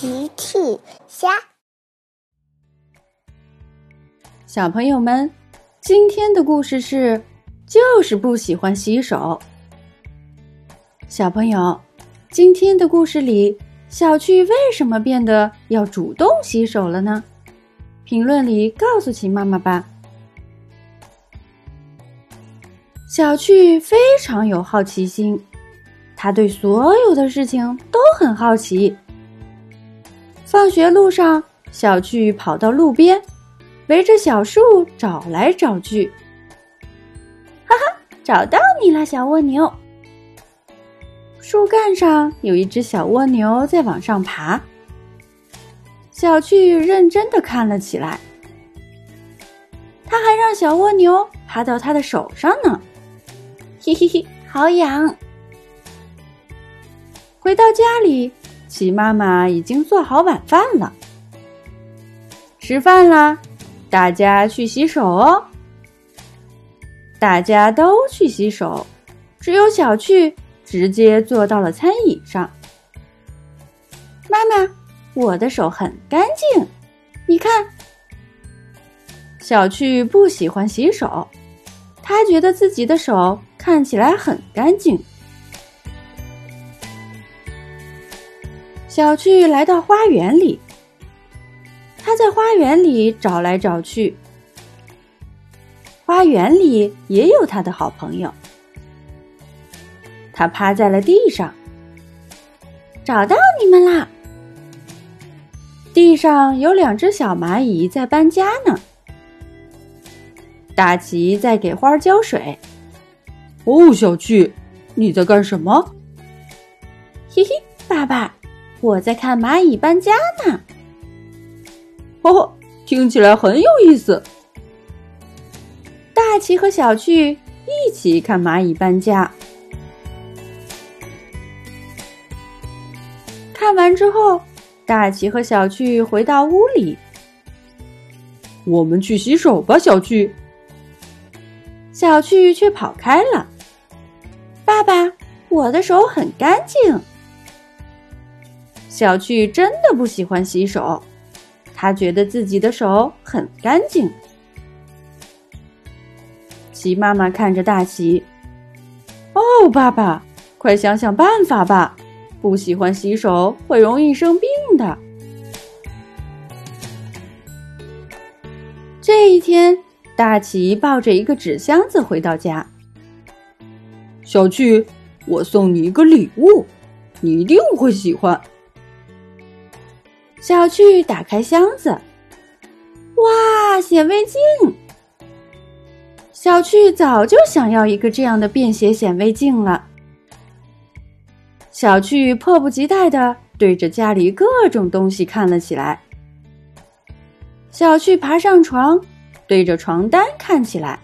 奇趣虾，小朋友们，今天的故事是，就是不喜欢洗手。小朋友，今天的故事里，小趣为什么变得要主动洗手了呢？评论里告诉秦妈妈吧。小趣非常有好奇心，他对所有的事情都很好奇。放学路上，小趣跑到路边，围着小树找来找去。哈哈，找到你了，小蜗牛！树干上有一只小蜗牛在往上爬。小趣认真的看了起来，他还让小蜗牛爬到他的手上呢。嘿嘿嘿，好痒！回到家里。齐妈妈已经做好晚饭了，吃饭啦，大家去洗手哦。大家都去洗手，只有小趣直接坐到了餐椅上。妈妈，我的手很干净，你看。小趣不喜欢洗手，他觉得自己的手看起来很干净。小趣来到花园里，他在花园里找来找去。花园里也有他的好朋友。他趴在了地上，找到你们啦！地上有两只小蚂蚁在搬家呢。大奇在给花浇水。哦，小趣，你在干什么？嘿嘿，爸爸。我在看蚂蚁搬家呢，哦，听起来很有意思。大奇和小趣一起看蚂蚁搬家。看完之后，大奇和小趣回到屋里。我们去洗手吧，小趣。小趣却跑开了。爸爸，我的手很干净。小趣真的不喜欢洗手，他觉得自己的手很干净。齐妈妈看着大齐，哦，爸爸，快想想办法吧！不喜欢洗手会容易生病的。这一天，大齐抱着一个纸箱子回到家。小趣，我送你一个礼物，你一定会喜欢。小趣打开箱子，哇，显微镜！小趣早就想要一个这样的便携显微镜了。小趣迫不及待的对着家里各种东西看了起来。小趣爬上床，对着床单看起来。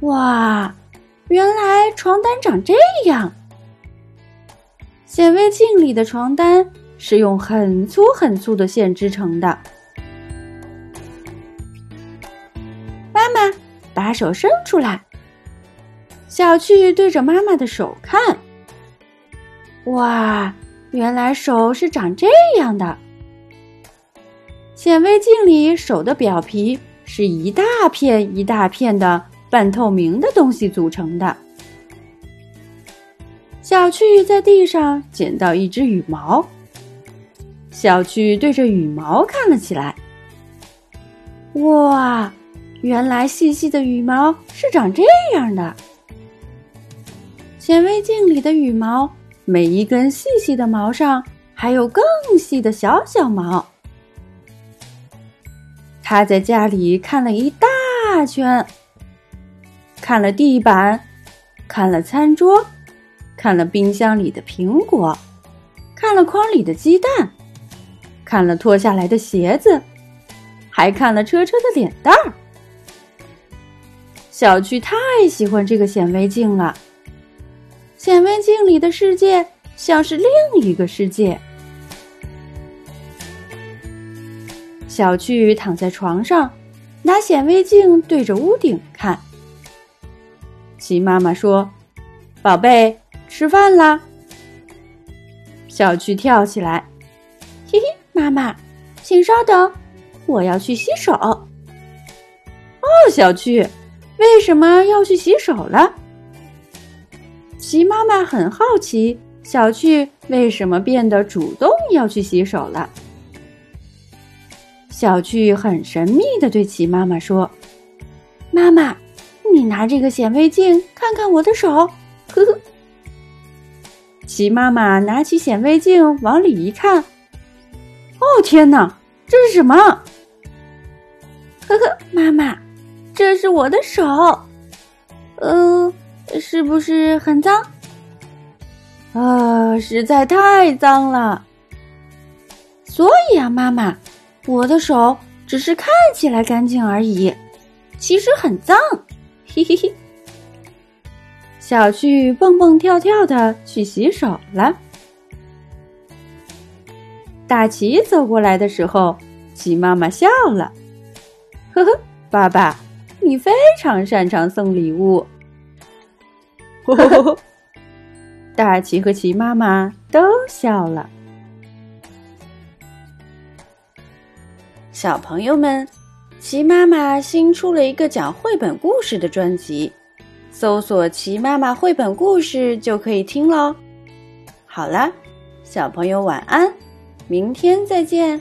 哇，原来床单长这样！显微镜里的床单。是用很粗很粗的线织成的。妈妈，把手伸出来。小趣对着妈妈的手看。哇，原来手是长这样的。显微镜里手的表皮是一大片一大片的半透明的东西组成的。小趣在地上捡到一只羽毛。小趣对着羽毛看了起来。哇，原来细细的羽毛是长这样的。显微镜里的羽毛，每一根细细的毛上还有更细的小小毛。他在家里看了一大圈，看了地板，看了餐桌，看了冰箱里的苹果，看了筐里的鸡蛋。看了脱下来的鞋子，还看了车车的脸蛋儿。小趣太喜欢这个显微镜了。显微镜里的世界像是另一个世界。小趣躺在床上，拿显微镜对着屋顶看。齐妈妈说：“宝贝，吃饭啦！”小趣跳起来。妈妈，请稍等，我要去洗手。哦，小趣，为什么要去洗手了？齐妈妈很好奇，小趣为什么变得主动要去洗手了。小趣很神秘的对齐妈妈说：“妈妈，你拿这个显微镜看看我的手。”呵呵。齐妈妈拿起显微镜往里一看，哦天哪，这是什么？呵呵，妈妈，这是我的手。呃，是不是很脏？啊，实在太脏了。所以啊，妈妈。我的手只是看起来干净而已，其实很脏，嘿嘿嘿。小趣蹦蹦跳跳的去洗手了。大奇走过来的时候，齐妈妈笑了，呵呵，爸爸，你非常擅长送礼物。呵呵呵，大奇和齐妈妈都笑了。小朋友们，齐妈妈新出了一个讲绘本故事的专辑，搜索“齐妈妈绘本故事”就可以听喽。好了，小朋友晚安，明天再见。